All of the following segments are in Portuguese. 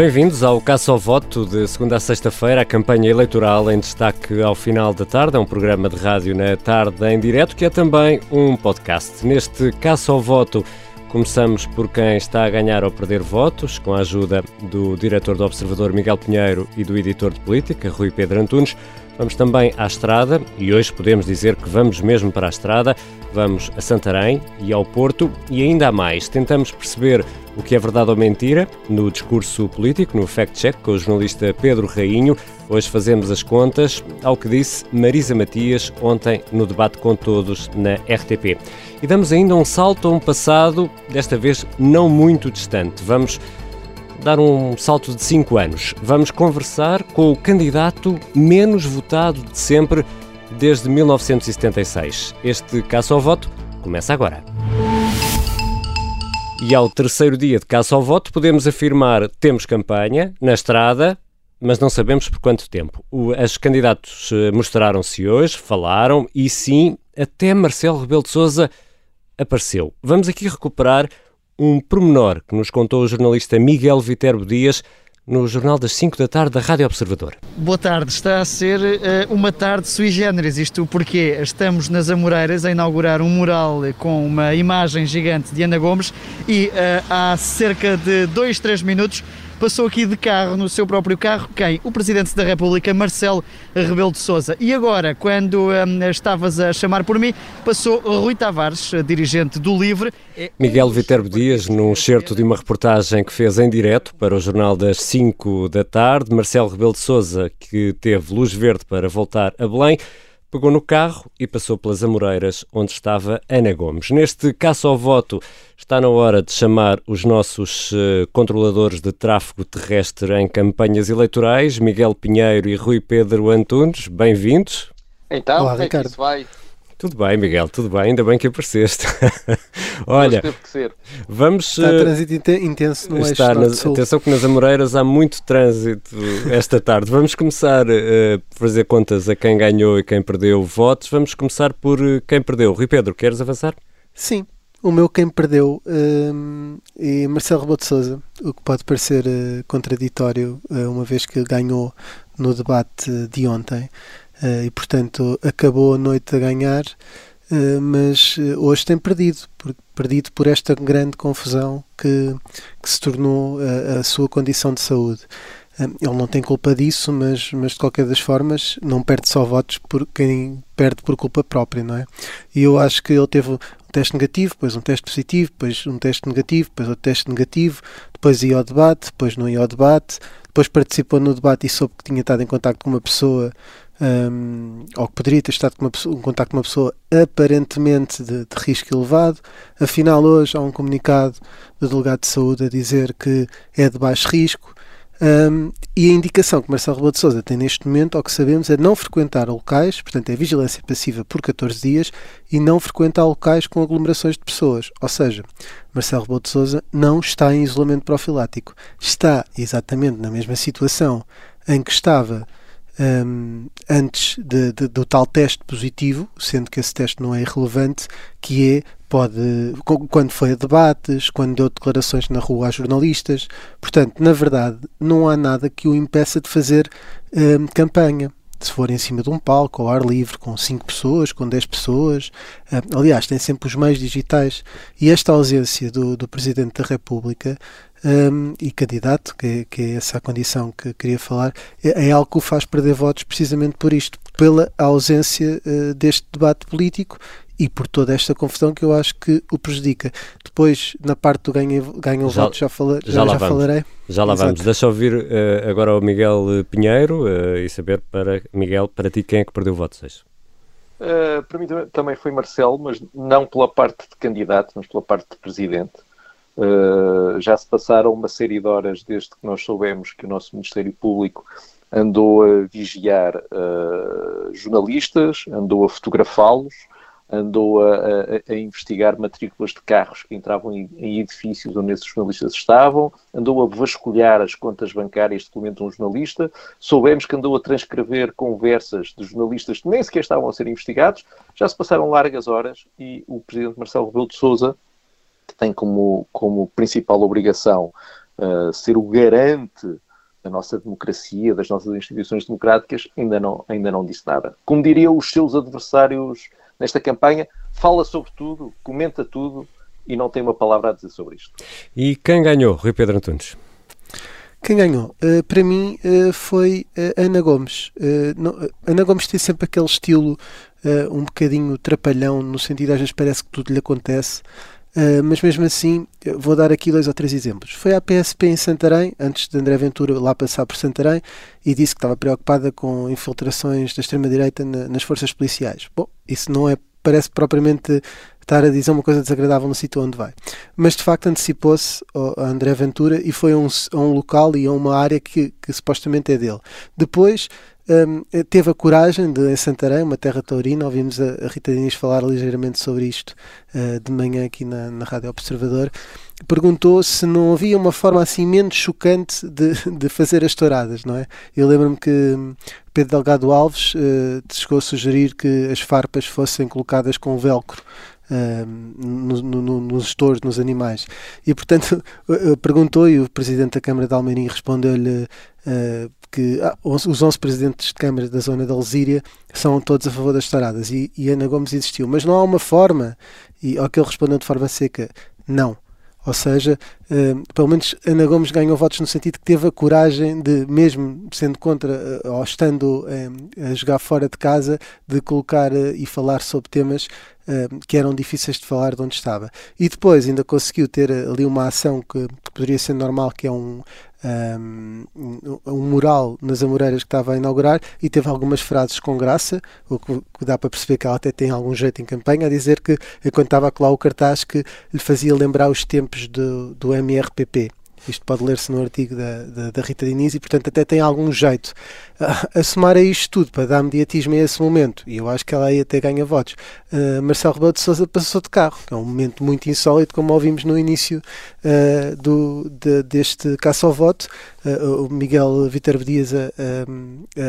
Bem-vindos ao Caça ao Voto de segunda a sexta-feira, a campanha eleitoral em destaque ao final da tarde. É um programa de rádio na tarde em direto que é também um podcast. Neste Caça ao Voto, começamos por quem está a ganhar ou perder votos, com a ajuda do diretor do Observador Miguel Pinheiro e do editor de política Rui Pedro Antunes. Vamos também à estrada e hoje podemos dizer que vamos mesmo para a estrada. Vamos a Santarém e ao Porto e ainda há mais. Tentamos perceber o que é verdade ou mentira no discurso político, no fact-check, com o jornalista Pedro Rainho. Hoje fazemos as contas ao que disse Marisa Matias ontem no debate com todos na RTP. E damos ainda um salto a um passado, desta vez não muito distante. Vamos dar um salto de 5 anos. Vamos conversar com o candidato menos votado de sempre desde 1976. Este caça ao voto começa agora. E ao terceiro dia de caça ao voto, podemos afirmar temos campanha na estrada, mas não sabemos por quanto tempo. Os candidatos eh, mostraram-se hoje, falaram e sim, até Marcelo Rebelo de Sousa apareceu. Vamos aqui recuperar um pormenor que nos contou o jornalista Miguel Viterbo Dias no Jornal das 5 da tarde da Rádio Observador. Boa tarde, está a ser uh, uma tarde sui generis, isto porque estamos nas Amoreiras a inaugurar um mural com uma imagem gigante de Ana Gomes e uh, há cerca de 2, 3 minutos passou aqui de carro, no seu próprio carro, quem? O Presidente da República, Marcelo Rebelo de Sousa. E agora, quando hum, estavas a chamar por mim, passou Rui Tavares, dirigente do Livre. É Miguel Viterbo Dias, num certo de uma reportagem que fez em direto para o Jornal das 5 da tarde, Marcelo Rebelo de Sousa, que teve luz verde para voltar a Belém, pegou no carro e passou pelas Amoreiras, onde estava Ana Gomes. Neste caso ao voto, está na hora de chamar os nossos uh, controladores de tráfego terrestre em campanhas eleitorais, Miguel Pinheiro e Rui Pedro Antunes. Bem-vindos. Então, Olá, como é que isso vai? Tudo bem, Miguel, tudo bem, ainda bem que apareceste. Olha, vamos. Está uh, trânsito intenso no está nas, Atenção que nas Amoreiras há muito trânsito esta tarde. Vamos começar uh, a fazer contas a quem ganhou e quem perdeu votos. Vamos começar por uh, quem perdeu. Rui Pedro, queres avançar? Sim, o meu quem perdeu um, é Marcelo Rebelo de Sousa, o que pode parecer uh, contraditório, uh, uma vez que ganhou no debate de ontem. Uh, e portanto acabou a noite a ganhar, uh, mas uh, hoje tem perdido, perdido por esta grande confusão que, que se tornou a, a sua condição de saúde. Ele não tem culpa disso, mas, mas de qualquer das formas não perde só votos por quem perde por culpa própria, não é? E eu acho que ele teve um teste negativo, depois um teste positivo, depois um teste negativo, depois outro teste negativo, depois ia ao debate, depois não ia ao debate, depois participou no debate e soube que tinha estado em contato com uma pessoa um, ou que poderia ter estado com uma pessoa, em contato com uma pessoa aparentemente de, de, risco elevado. Afinal, hoje há um comunicado do delegado de saúde a dizer que é de baixo risco. Um, e a indicação que Marcelo Rebelo de tem neste momento, ao que sabemos, é não frequentar locais, portanto é vigilância passiva por 14 dias, e não frequentar locais com aglomerações de pessoas. Ou seja, Marcelo Rebelo de não está em isolamento profilático. Está exatamente na mesma situação em que estava um, antes de, de, do tal teste positivo, sendo que esse teste não é irrelevante, que é pode quando foi a debates, quando deu declarações na rua a jornalistas. Portanto, na verdade, não há nada que o impeça de fazer um, campanha. Se for em cima de um palco, ao ar livre, com 5 pessoas, com 10 pessoas. Aliás, tem sempre os meios digitais. E esta ausência do, do Presidente da República um, e candidato, que é, que é, essa a condição que queria falar, é, é, algo que o faz perder votos precisamente por isto, pela ausência uh, deste debate político e por toda esta confusão que eu acho que o prejudica. Depois, na parte do ganho, ganho já, voto, já, fala, já, já, já falarei. Já lá Exato. vamos. Deixa ouvir uh, agora o Miguel Pinheiro uh, e saber, para Miguel, para ti, quem é que perdeu votos hoje? Uh, para mim também foi Marcelo, mas não pela parte de candidato, mas pela parte de presidente. Uh, já se passaram uma série de horas desde que nós soubemos que o nosso Ministério Público andou a vigiar uh, jornalistas, andou a fotografá-los, andou a, a, a, investigar matrículas de carros que entravam em, edifícios onde esses jornalistas estavam, andou a vasculhar as contas bancárias de pelo menos um jornalista, soubemos que andou a transcrever conversas de jornalistas que nem sequer estavam a ser investigados, já se passaram largas horas e o Presidente Marcelo Rebelo de Sousa tem como, como principal obrigação uh, ser o garante da nossa democracia, das nossas instituições democráticas, ainda não, ainda não disse nada. Como diriam os seus adversários nesta campanha, fala sobre tudo, comenta tudo e não tem uma palavra a dizer sobre isto. E quem ganhou, Rui Pedro Antunes? Quem ganhou? Uh, para mim uh, foi uh, Ana Gomes. Não, Ana Gomes tem sempre aquele estilo um bocadinho trapalhão, no sentido às vezes parece que tudo lhe acontece. Mas mesmo assim, vou dar aqui dois ou três exemplos. Foi à PSP em Santarém, antes de André Ventura lá passar por Santarém, e disse que estava preocupada com infiltrações da extrema-direita na, nas forças policiais. Bom, isso não é parece propriamente estar a dizer uma coisa desagradável no sítio onde vai. Mas de facto antecipou-se a André Ventura e foi a um, um local e a uma área que, que supostamente é dele. Depois um, teve a coragem de, em Santarém, uma terra taurina, ouvimos a, a Rita Diniz falar ligeiramente sobre isto uh, de manhã aqui na, na Rádio Observador, perguntou se não havia uma forma assim menos chocante de, de fazer as touradas, não é? Eu lembro-me que hum, Pedro Delgado Alves uh, chegou a sugerir que as farpas fossem colocadas com velcro Uh, no, no, nos gestores, nos animais. E, portanto, perguntou e o Presidente da Câmara de Almeirim respondeu-lhe uh, que ah, os 11 Presidentes de Câmara da zona da Alzíria são todos a favor das touradas e, e Ana Gomes existiu. Mas não há uma forma, e ao que ele respondeu de forma seca, não. Ou seja, eh, pelo menos Ana Gomes ganhou votos no sentido que teve a coragem de, mesmo sendo contra eh, ou estando eh, a jogar fora de casa, de colocar e falar sobre temas que eram difíceis de falar de onde estava. E depois ainda conseguiu ter ali uma ação que, que poderia ser normal, que é um, um, um mural nas Amoreiras que estava a inaugurar e teve algumas frases com graça, o que, dá para perceber que ela até tem algum jeito em campanha, a dizer que, enquanto estava a colar o cartaz, que lhe fazia lembrar os tempos do, do MRPP. Isto pode ler-se no artigo da, da, da, Rita Diniz e, portanto, até tem algum jeito. A, a somar a isto tudo, para dar mediatismo a esse momento, e eu acho que ela aí até ganha votos, uh, Marcelo Rebelo de Sousa passou de carro, é um momento muito insólito, como ouvimos no início uh, do, de, deste caça ao voto, uh, o Miguel Viterbo Dias a,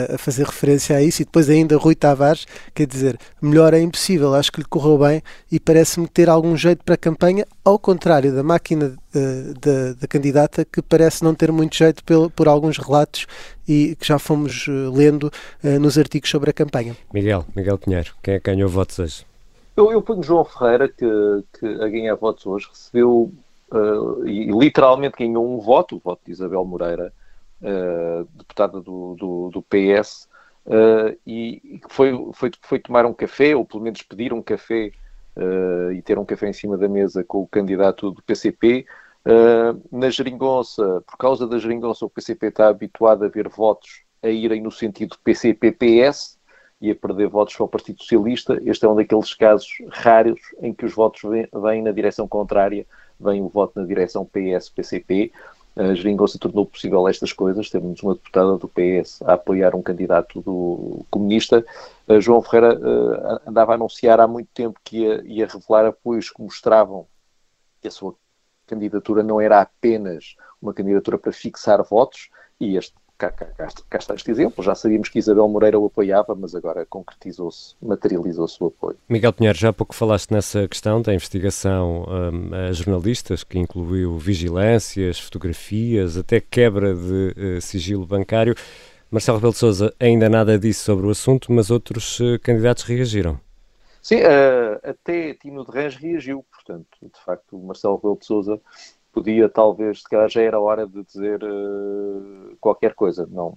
a, a, fazer referência a isso, e depois ainda Rui Tavares, quer dizer, melhor é impossível, acho que lhe correu bem e parece-me ter algum jeito para a campanha, ao contrário da máquina da, da candidata, que parece não ter muito jeito por, por alguns relatos e que já fomos lendo nos artigos sobre a campanha. Miguel, Miguel Pinheiro, quem é que ganhou votos hoje? Eu, eu ponho João Ferreira, que, que a ganhar votos hoje, recebeu uh, e, literalmente ganhou um voto, o voto de Isabel Moreira, uh, deputada do, do, do PS, uh, eh, e que foi, foi, foi tomar um café, ou pelo menos pedir um café e ter um café em cima da mesa com o candidato do PCP. na geringonça, por causa da geringonça, o PCP está habituado a ver votos a irem no sentido PCP-PS, e a perder votos para o Partido Socialista. Este é um daqueles casos raros em que os votos vêm na direção contrária, vem o voto na direção PS-PCP. A geringonça tornou possível estas coisas. Temos uma deputada do PS a apoiar um candidato do comunista. João Ferreira uh, andava a anunciar há muito tempo que ia, ia revelar apoios que mostravam que a sua candidatura não era apenas uma candidatura para fixar votos, e este cá, cá, cá, cá, está este exemplo. Já sabíamos que Isabel Moreira o apoiava, mas agora concretizou-se, materializou-se o apoio. Miguel Pinheiro, já há pouco falaste nessa questão da investigação um, a jornalistas, que incluiu vigilâncias, fotografias, até quebra de uh, sigilo bancário. Marcelo Rebelo de Sousa ainda nada disse sobre o assunto, mas outros uh, candidatos reagiram. Sim, uh, até Tino de Rãs reagiu, portanto, de facto, Marcelo Rebelo de Sousa podia talvez, se calhar já era hora de dizer uh, qualquer coisa, não,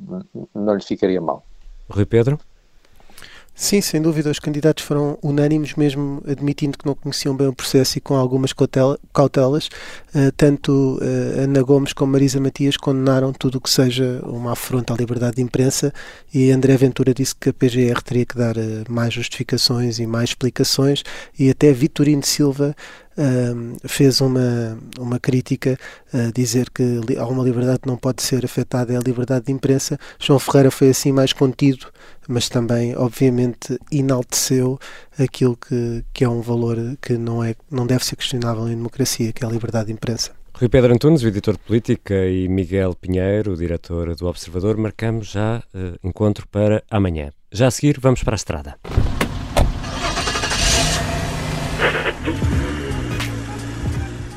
não lhe ficaria mal. Rui Pedro? Sim, sem dúvida, os candidatos foram unânimes, mesmo admitindo que não conheciam bem o processo e com algumas cautelas. Uh, tanto uh, Ana Gomes como Marisa Matias condenaram tudo o que seja uma afronta à liberdade de imprensa e André Ventura disse que a PGR teria que dar uh, mais justificações e mais explicações e até Vitorino Silva Fez uma, uma crítica a dizer que há uma liberdade que não pode ser afetada, é a liberdade de imprensa. João Ferreira foi assim mais contido, mas também, obviamente, enalteceu aquilo que, que é um valor que não, é, não deve ser questionável em democracia, que é a liberdade de imprensa. Rui Pedro Antunes, o editor de política, e Miguel Pinheiro, o diretor do Observador, marcamos já uh, encontro para amanhã. Já a seguir, vamos para a estrada.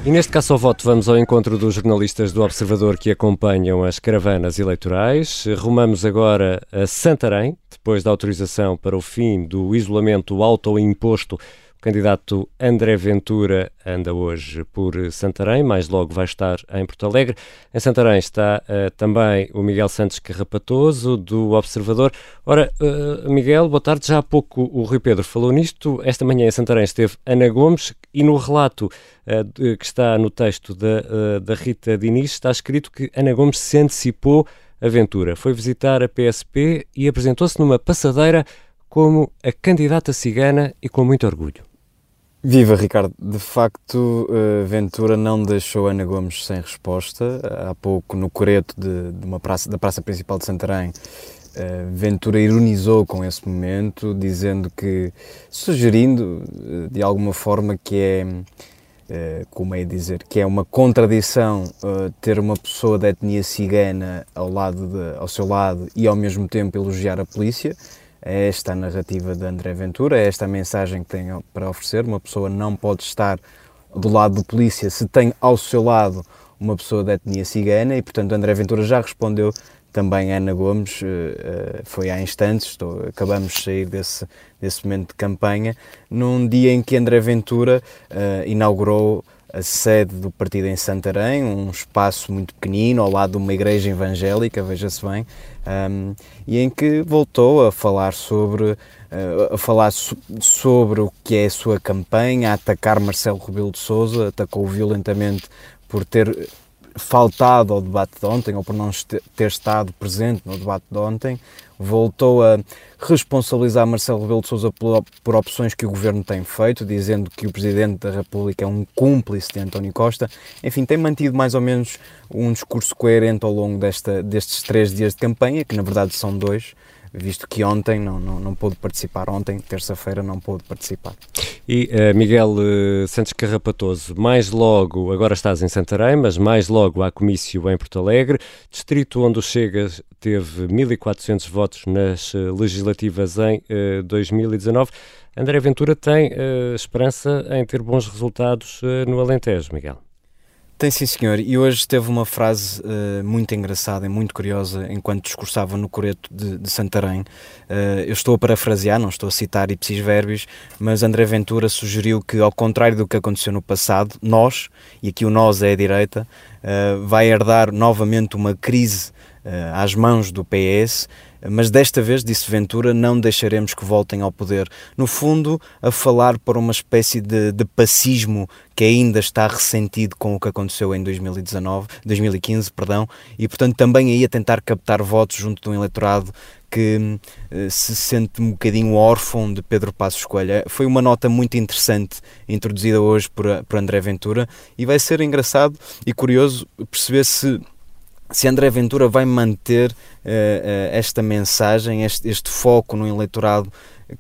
E neste caso ao voto vamos ao encontro dos jornalistas do Observador que acompanham as caravanas eleitorais. Rumamos agora a Santarém, depois da autorização para o fim do isolamento autoimposto o candidato André Ventura anda hoje por Santarém, mais logo vai estar em Porto Alegre. Em Santarém está uh, também o Miguel Santos Carrapatoso, do Observador. Ora, uh, Miguel, boa tarde. Já há pouco o Rui Pedro falou nisto. Esta manhã em Santarém esteve Ana Gomes e no relato uh, que está no texto da, da Rita Diniz está escrito que Ana Gomes se antecipou a Ventura. Foi visitar a PSP e apresentou-se numa passadeira como a candidata cigana e com muito orgulho. Viva Ricardo, de facto uh, Ventura não deixou Ana Gomes sem resposta. Há pouco no coreto de, de uma praça, da praça principal de Santarém, uh, Ventura ironizou com esse momento, dizendo que, sugerindo uh, de alguma forma que é, como é dizer, que é uma contradição ter uma pessoa da etnia cigana ao, lado de, ao seu lado e ao mesmo tempo elogiar a polícia é esta a narrativa de André Ventura, é esta a mensagem que tem para oferecer. Uma pessoa não pode estar do lado do polícia se tem ao seu lado uma pessoa da etnia cigana e, portanto, André Ventura já respondeu também Ana Gomes, eh, eh, foi há instantes, estou, acabamos de sair desse, desse momento de campanha, num dia em que André Ventura uh, inaugurou a sede do partido em Santarém, um espaço muito pequenino, ao lado de uma igreja evangélica, veja-se bem, um, e em que voltou a falar sobre uh, a falar so sobre o que é a sua campanha, a atacar Marcelo Rebelo de Sousa, atacou violentamente por ter faltado ao debate de ontem ou por não ter estado presente no debate de ontem, voltou a responsabilizar Marcelo Rebelo de Sousa por, opções que o governo tem feito, dizendo que o Presidente da República é um cúmplice de António Costa. Enfim, tem mantido mais ou menos um discurso coerente ao longo desta, destes três dias de campanha, que na verdade são dois, visto que ontem não, não, não pôde participar, ontem, terça-feira, não pôde participar. E uh, Miguel uh, Santos Carrapatoso, mais logo, agora estás em Santarém, mas mais logo há comício em Porto Alegre, distrito onde o Chega teve 1.400 votos nas uh, legislativas em 2019. André Ventura tem esperança em ter bons resultados no Alentejo, Miguel? Tem sim, senhor. E hoje teve uma frase uh, muito engraçada e muito curiosa enquanto discursava no Coreto de, de Santarém. Uh, eu estou a parafrasear, não estou a citar ipsis verbis, mas André Ventura sugeriu que, ao contrário do que aconteceu no passado, nós, e aqui o nós é a direita, uh, vai herdar novamente uma crise às mãos do PS mas desta vez, disse Ventura, não deixaremos que voltem ao poder. No fundo, a falar para uma espécie de, de passismo que ainda está ressentido com o que aconteceu em 2019, 2015, perdão, e portanto também aí a tentar captar votos junto de um eleitorado que uh, se sente um bocadinho órfão de Pedro Passos Coelho. Foi uma nota muito interessante introduzida hoje por, por André Ventura e vai ser engraçado e curioso perceber se se André Ventura vai manter uh, uh, esta mensagem, este, este, foco no eleitorado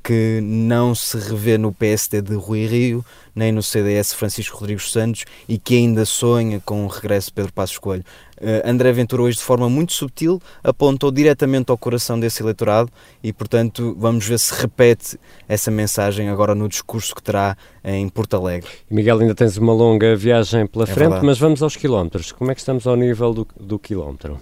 que não se revê no PSD de Rui Rio, nem no CDS Francisco Rodrigues Santos e que ainda sonha com o regresso de Pedro Passos Coelho. Uh, André Ventura hoje de forma muito subtil apontou diretamente ao coração desse eleitorado e portanto vamos ver se repete essa mensagem agora no discurso que terá em Porto Alegre. Miguel, ainda tens uma longa viagem pela é frente, verdade. mas vamos aos quilómetros. Como é que estamos ao nível do, do quilómetro?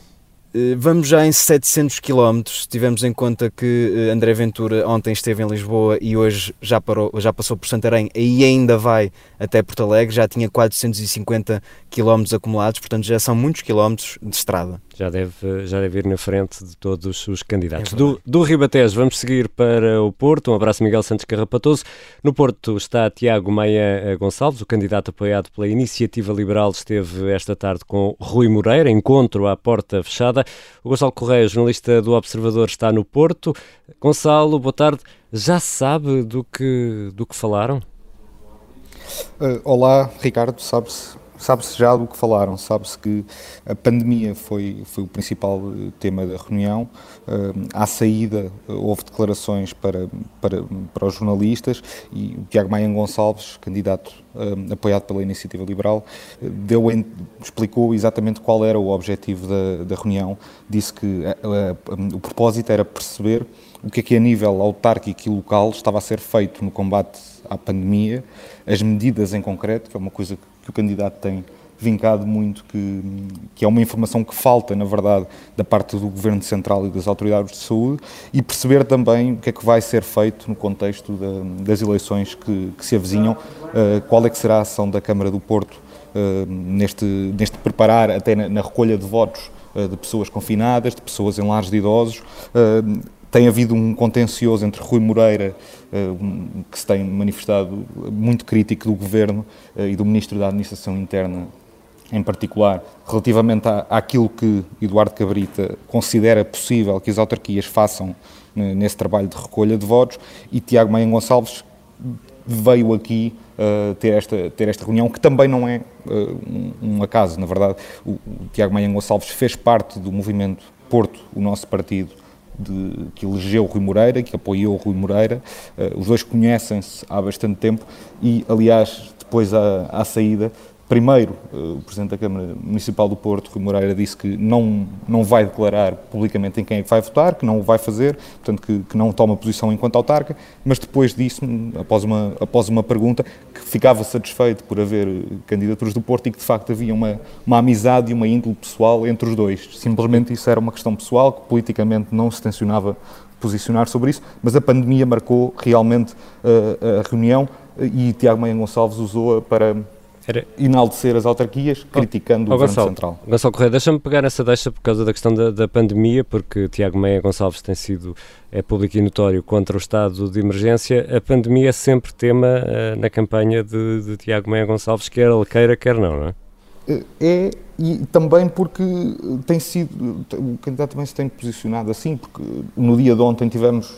Eh, vamos já em 700 km, tivemos em conta que eh, André Ventura ontem esteve em Lisboa e hoje já, parou, já passou por Santarém e ainda vai até Porto Alegre, já tinha 450 km acumulados, portanto já são muitos quilómetros de estrada já deve, já deve ir na frente de todos os candidatos. É do, do Ribatejo, vamos seguir para o Porto. Um abraço, Miguel Santos Carrapatoso. No Porto está Tiago Maia Gonçalves, o candidato apoiado pela Iniciativa Liberal, esteve esta tarde com Rui Moreira, encontro à porta fechada. O Gonçalo Correia, jornalista do Observador, está no Porto. Gonçalo, boa tarde. Já sabe do que, do que falaram? Uh, olá, Ricardo, sabe-se Sabe-se já do que falaram, sabe-se que a pandemia foi, foi o principal eh, tema da reunião. Uh, à saída, eh, houve declarações para, para, para os jornalistas e o Tiago Maia Gonçalves, candidato apoiado pela Iniciativa Liberal, deu, explicou exatamente qual era o objetivo da, da reunião. Disse que o propósito era perceber o que é que a nível autárquico e local estava a ser feito no combate à pandemia, as medidas em concreto, que é uma coisa que o candidato tem vincado muito, que, que é uma informação que falta, na verdade, da parte do Governo Central e das autoridades de saúde, e perceber também o que é que vai ser feito no contexto da, das eleições que, que, se avizinham, uh, qual é que será a ação da Câmara do Porto uh, neste, neste preparar, até na, na recolha de votos uh, de pessoas confinadas, de pessoas em lares de idosos, tem havido um contencioso entre Rui Moreira, que se tem manifestado muito crítico do Governo, e do Ministro da Administração Interna, em particular, relativamente à, àquilo que Eduardo Cabrita considera possível que as autarquias façam nesse trabalho de recolha de votos, e Tiago Maia Gonçalves veio aqui uh, ter, esta, ter esta reunião, que também não é uh, um, um, acaso, na verdade. O, o Tiago Maia Gonçalves fez parte do movimento Porto, o nosso partido, de, que elegeu Rui Moreira, que apoiou Rui Moreira. Uh, os dois conhecem-se há bastante tempo e, aliás, depois à, à saída, Primeiro, eh, o Presidente da Câmara Municipal do Porto, Rui Moreira, disse que não, não vai declarar publicamente em quem é que vai votar, que não o vai fazer, portanto que, que não toma posição enquanto autarca, mas depois disse, após uma, após uma pergunta, que ficava satisfeito por haver candidaturas do Porto e que de facto havia uma, uma amizade e uma índole pessoal entre os dois. Simplesmente isso era uma questão pessoal, que politicamente não se tencionava posicionar sobre isso, mas a pandemia marcou realmente uh, a reunião e Tiago Maia Gonçalves usou-a para era... enaltecer as autarquias, oh, criticando oh, o Governo Gonçalo, Central. Gonçalo Correia, deixa-me pegar essa deixa por causa da questão da, da, pandemia, porque Tiago Meia Gonçalves tem sido é público e notório contra o estado de emergência. A pandemia é sempre tema uh, na campanha de, de Tiago Meia Gonçalves, quer ele queira, quer não, não é? É, e também porque tem sido, o candidato também se tem posicionado assim, porque no dia de ontem tivemos,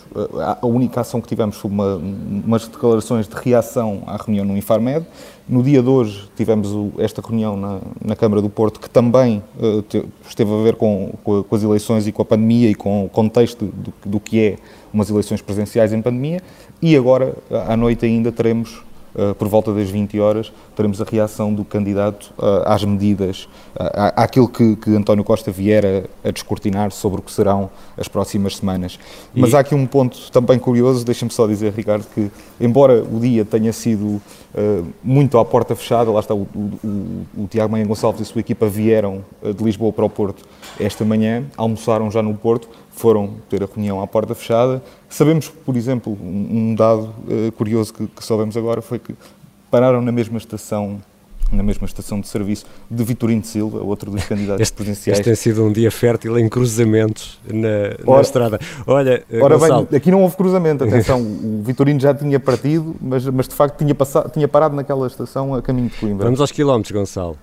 a única ação que tivemos foi uma, umas declarações de reação à reunião no Infarmed. No dia de hoje tivemos esta reunião na, na Câmara do Porto, que também uh, esteve a ver com, com, as eleições e com a pandemia e com o contexto do, do que é umas eleições presenciais em pandemia. E agora, à noite ainda, teremos eh, por volta das 20 horas, teremos a reação do candidato uh, às medidas, uh, àquilo que, que, António Costa vier a, a, descortinar sobre o que serão as próximas semanas. E... Mas há aqui um ponto também curioso, deixa-me só dizer, Ricardo, que embora o dia tenha sido muito à porta fechada, lá está o, o, o, Tiago Maia Gonçalves e a sua equipa vieram de Lisboa para o Porto esta manhã, almoçaram já no Porto, foram ter a reunião à porta fechada. Sabemos, por exemplo, um, dado uh, curioso que, que soubemos agora foi que pararam na mesma estação na mesma estação de serviço de Vitorino de Silva, outro dos candidatos este, presidenciais. Este tem sido um dia fértil em cruzamentos na, ora, na estrada. Olha, eh, ora bem, aqui não houve cruzamento, atenção, o Vitorino já tinha partido, mas, mas de facto tinha, passado, tinha parado naquela estação a caminho de Coimbra. Vamos aos quilómetros, Gonçalo.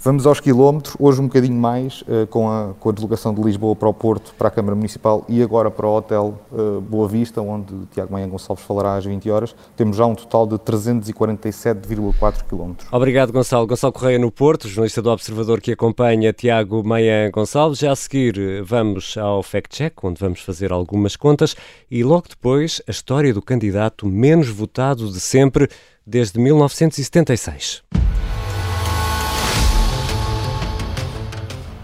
Vamos aos quilómetros, hoje um bocadinho mais, uh, com, a, com a deslocação de Lisboa para o Porto, para a Câmara Municipal e agora para o Hotel uh, Boa Vista, onde Tiago Maia Gonçalves falará às 20 horas. Temos já um total de 347,4 quilómetros. Obrigado, Gonçalo. Gonçalo Correia no Porto, jornalista do Observador que acompanha Tiago Maia Gonçalves. Já a seguir vamos ao Fact Check, onde vamos fazer algumas contas e logo depois a história do candidato menos votado de sempre desde 1976.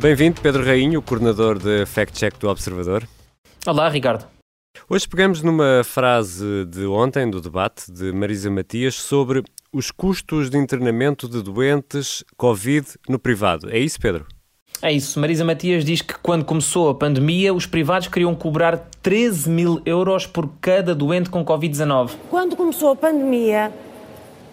Bem-vindo, Pedro Rainho, coordenador de Fact Check do Observador. Olá, Ricardo. Hoje pegamos numa frase de ontem, do debate de Marisa Matias, sobre os custos de internamento de doentes Covid no privado. É isso, Pedro? É isso. Marisa Matias diz que quando começou a pandemia, os privados queriam cobrar 13 mil euros por cada doente com Covid-19. Quando começou a pandemia,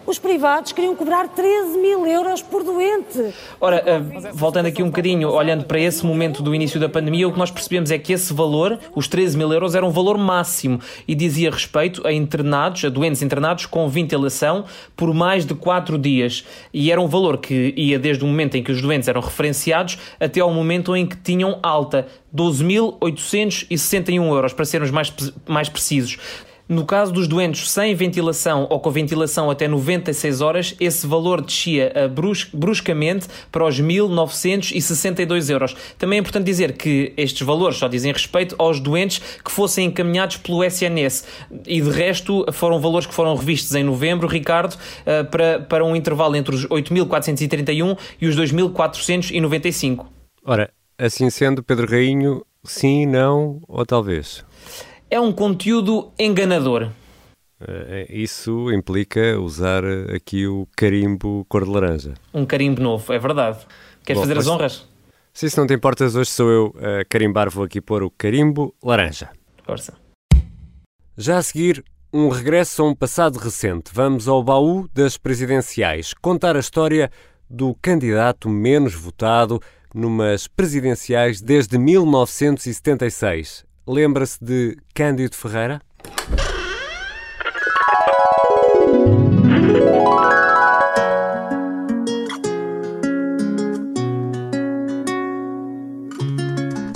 os privados queriam cobrar 13 mil euros por doente. Ora, uh, voltando aqui um bocadinho, olhando para esse momento do início da pandemia, o que nós percebemos é que esse valor, os 13 mil euros, era um valor máximo e dizia respeito a internados, a doentes internados com ventilação por mais de 4 dias. E era um valor que ia desde o momento em que os doentes eram referenciados até ao momento em que tinham alta, 12.861 euros, para sermos mais, mais precisos. No caso dos doentes sem ventilação ou com ventilação até 96 horas, esse valor descia brus bruscamente para os 1.962 euros. Também é importante dizer que estes valores só dizem respeito aos doentes que fossem encaminhados pelo SNS e de resto foram valores que foram revistos em novembro, Ricardo, uh, para, para um intervalo entre os 8.431 e os 2.495. Ora, assim sendo, Pedro Rainho, sim, não ou talvez? É um conteúdo enganador. Uh, isso implica usar aqui o carimbo cor de laranja. Um carimbo novo, é verdade. Queres Bom, fazer as honras? Se isso não te importas, hoje sou eu a carimbar, vou aqui pôr o carimbo laranja. Força. Já a seguir, um regresso a um passado recente. Vamos ao baú das presidenciais, contar a história do candidato menos votado numas presidenciais desde 1976. Lembra-se de Cândido Ferreira?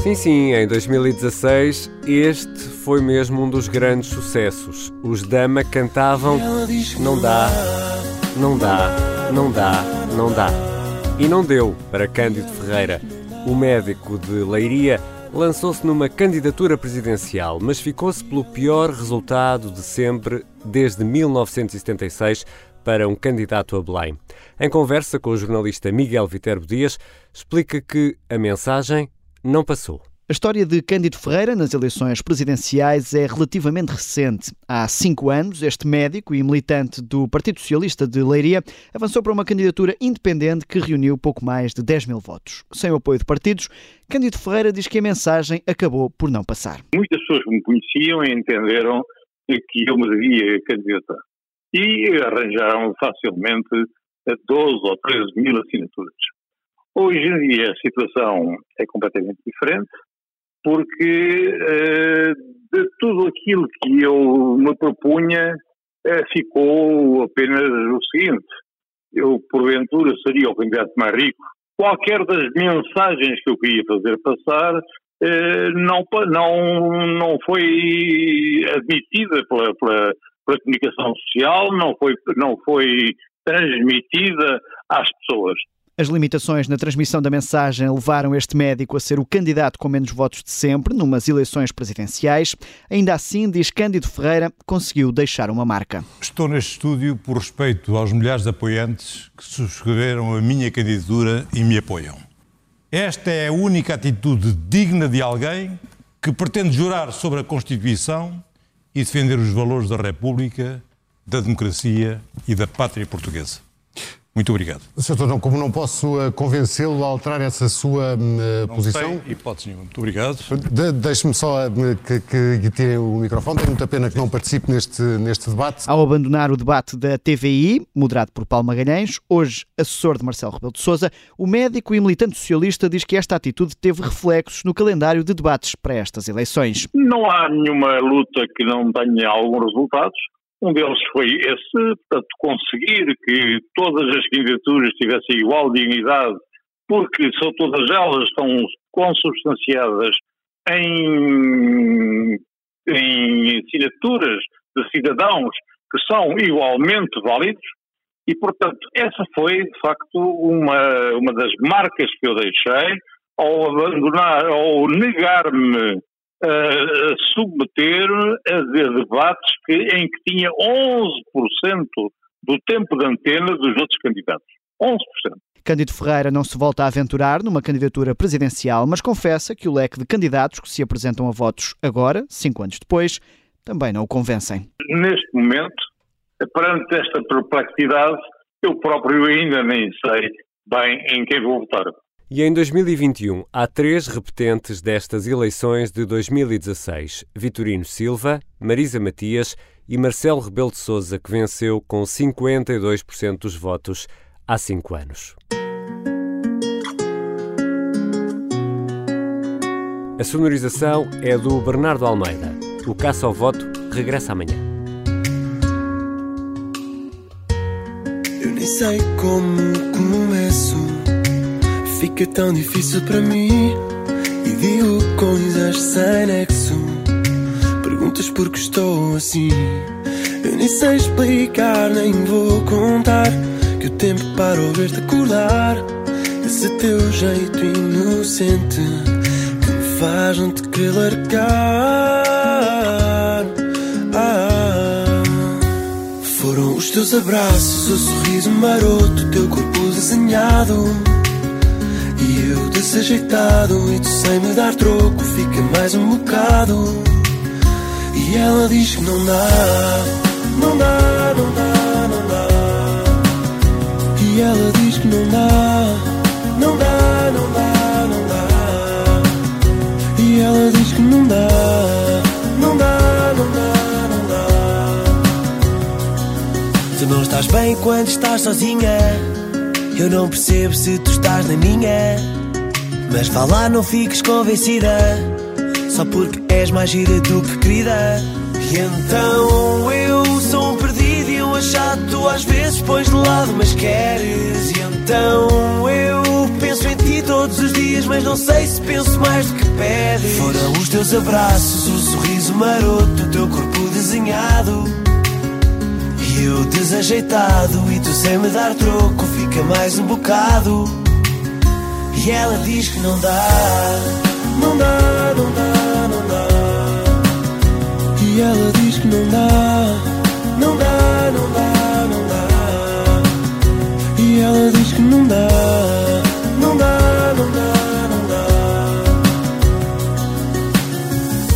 Sim, sim, em 2016 este foi mesmo um dos grandes sucessos. Os Dama cantavam Não dá, não dá, não dá, não dá. E não deu para Cândido Ferreira. O médico de Leiria lançou-se numa candidatura presidencial, mas ficou-se pelo pior resultado de sempre desde 1976 para um candidato a Belém. Em conversa com o jornalista Miguel Viterbo Dias, explica que a mensagem não passou. A história de Cândido Ferreira nas eleições presidenciais é relativamente recente. Há cinco anos, este médico e militante do Partido Socialista de Leiria avançou para uma candidatura independente que reuniu pouco mais de 10 mil votos. Sem o apoio de partidos, Cândido Ferreira diz que a mensagem acabou por não passar. Muitas pessoas me conheciam e entenderam que eu me devia candidatar. E arranjaram facilmente 12 ou 13 mil assinaturas. Hoje em dia a situação é completamente diferente, porque uh, de tudo aquilo que eu me propunha uh, ficou apenas o seguinte: eu, porventura, seria o candidato mais rico. Qualquer das mensagens que eu queria fazer passar uh, não, não, não foi admitida pela, pela, pela comunicação social, não foi, não foi transmitida às pessoas. As limitações na transmissão da mensagem levaram este médico a ser o candidato com menos votos de sempre numas eleições presidenciais. Ainda assim, diz Cândido Ferreira, conseguiu deixar uma marca. Estou neste estúdio por respeito aos milhares de apoiantes que subscreveram a minha candidatura e me apoiam. Esta é a única atitude digna de alguém que pretende jurar sobre a Constituição e defender os valores da República, da democracia e da pátria portuguesa. Muito obrigado. Sr. Tornão, como não posso uh, convencê-lo a alterar essa sua uh, não posição... Tem hipótese nenhuma. Muito obrigado. De, Deixe-me só uh, que, que, que tirem o microfone. Tenho muita pena que não participe neste, neste debate. Ao abandonar o debate da TVI, moderado por Paulo Magalhães, hoje assessor de Marcelo Rebelo de Sousa, o médico e militante socialista diz que esta atitude teve reflexos no calendário de debates para estas eleições. Não há nenhuma luta que não tenha alguns resultados. Um deles foi esse, portanto, conseguir que todas as candidaturas tivessem igual dignidade, porque são todas elas estão consubstanciadas em, em assinaturas de cidadãos que são igualmente válidos, e, portanto, essa foi, de facto, uma, uma das marcas que eu deixei ao abandonar, ao negar-me uh, submeter a debates que, em que tinha 11% do tempo de antena dos outros candidatos. 11%. Cândido Ferreira não se volta a aventurar numa candidatura presidencial, mas confessa que o leque de candidatos que se apresentam a votos agora, cinco anos depois, também não o convencem. Neste momento, perante esta perplexidade, eu próprio ainda nem sei bem em quem vou votar. E em 2021 há três repetentes destas eleições de 2016: Vitorino Silva, Marisa Matias e Marcelo Rebelo de Sousa, que venceu com 52% dos votos há cinco anos. A sonorização é do Bernardo Almeida. O Caça ao Voto regressa amanhã. Eu nem sei como começo Fica tão difícil para mim e digo coisas sem nexo. Perguntas porque estou assim. Eu nem sei explicar, nem vou contar. Que o tempo para ouvir-te acordar. Esse teu jeito inocente que me faz não te querer largar. Ah, foram os teus abraços, o sorriso maroto, teu corpo desenhado e eu desajeitado e tu sem me dar troco Fica mais um bocado E ela diz que não dá Não dá, não dá, não dá. E ela diz que não dá. Não dá, não dá, não dá. E ela diz que não dá. Não dá, não dá, não dá. Tu não estás bem quando estás sozinha. Eu não percebo se minha. Mas vá lá, não fiques convencida. Só porque és mais gira do que querida. E então eu sou um perdido e um achado. Tu às vezes pões de lado, mas queres. E então eu penso em ti todos os dias, mas não sei se penso mais do que pedes. Foram os teus abraços, o sorriso maroto, o teu corpo desenhado. E eu desajeitado, e tu sem me dar troco, fica mais um bocado. E ela diz que não dá, não dá, não dá, não dá. E ela diz que não dá, não dá, não dá, não dá. E ela diz que não dá, não dá, não dá, não dá.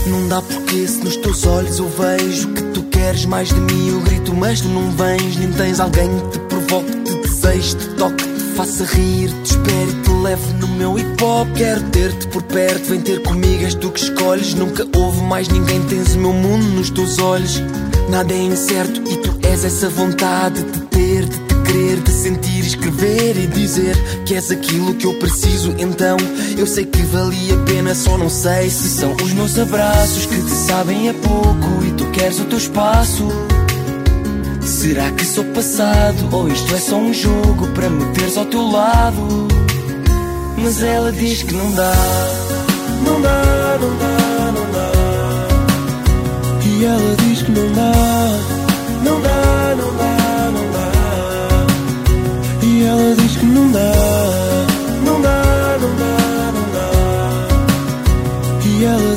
Não dá porque se nos teus olhos eu vejo que tu queres mais de mim, eu grito, mas tu não vens, nem tens alguém que te provoque, te deseje, te toque, faça rir, te espere e te leve no meu hip hop. Quero ter-te por perto, vem ter comigo, és tu que escolhes. Nunca houve mais ninguém, tens o meu mundo nos teus olhos. Nada é incerto e tu és essa vontade de ter, de te querer, de sentir, escrever e dizer que és aquilo que eu preciso. Então eu sei que valia a pena, só não sei se são os meus abraços que te sabem a pouco e tu queres o teu espaço. Será que sou passado ou isto é só um jogo para me teres ao teu lado? Mas ela diz que não dá, não dá, não dá, não dá. E ela diz que não dá, não dá, não dá, não dá. E ela diz que não dá, não dá, não dá, não dá. E ela